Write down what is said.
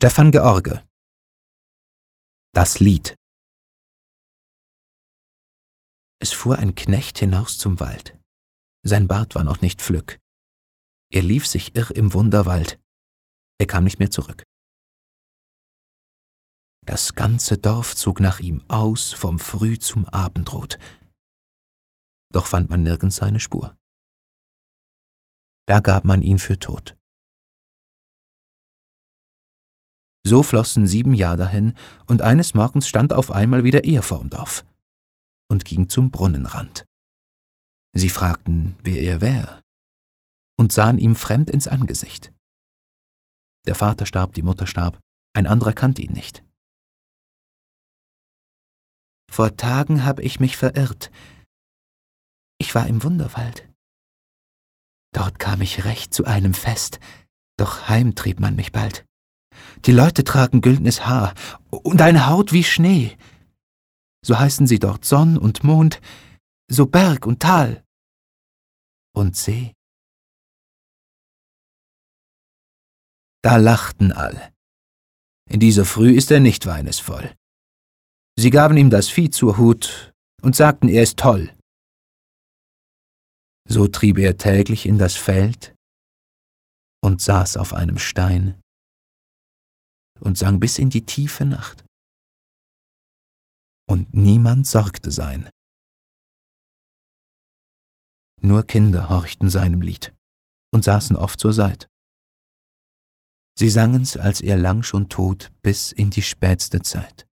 Stefan George Das Lied Es fuhr ein Knecht hinaus zum Wald. Sein Bart war noch nicht flück. Er lief sich irr im Wunderwald. Er kam nicht mehr zurück. Das ganze Dorf zog nach ihm aus vom Früh zum Abendrot. Doch fand man nirgends seine Spur. Da gab man ihn für tot. So flossen sieben Jahre dahin, und eines Morgens stand auf einmal wieder er vorm Dorf und ging zum Brunnenrand. Sie fragten, wer er wär, und sahen ihm fremd ins Angesicht. Der Vater starb, die Mutter starb, ein anderer kannte ihn nicht. Vor Tagen habe ich mich verirrt. Ich war im Wunderwald. Dort kam ich recht zu einem Fest, doch heim trieb man mich bald. Die Leute tragen güldnes Haar und eine Haut wie Schnee. So heißen sie dort Sonn und Mond, so Berg und Tal und See. Da lachten all. In dieser Früh ist er nicht weinesvoll. Sie gaben ihm das Vieh zur Hut und sagten, er ist toll. So trieb er täglich in das Feld und saß auf einem Stein und sang bis in die tiefe Nacht. Und niemand sorgte sein. Nur Kinder horchten seinem Lied und saßen oft zur Seit. Sie sangen's, als er lang schon tot, bis in die spätste Zeit.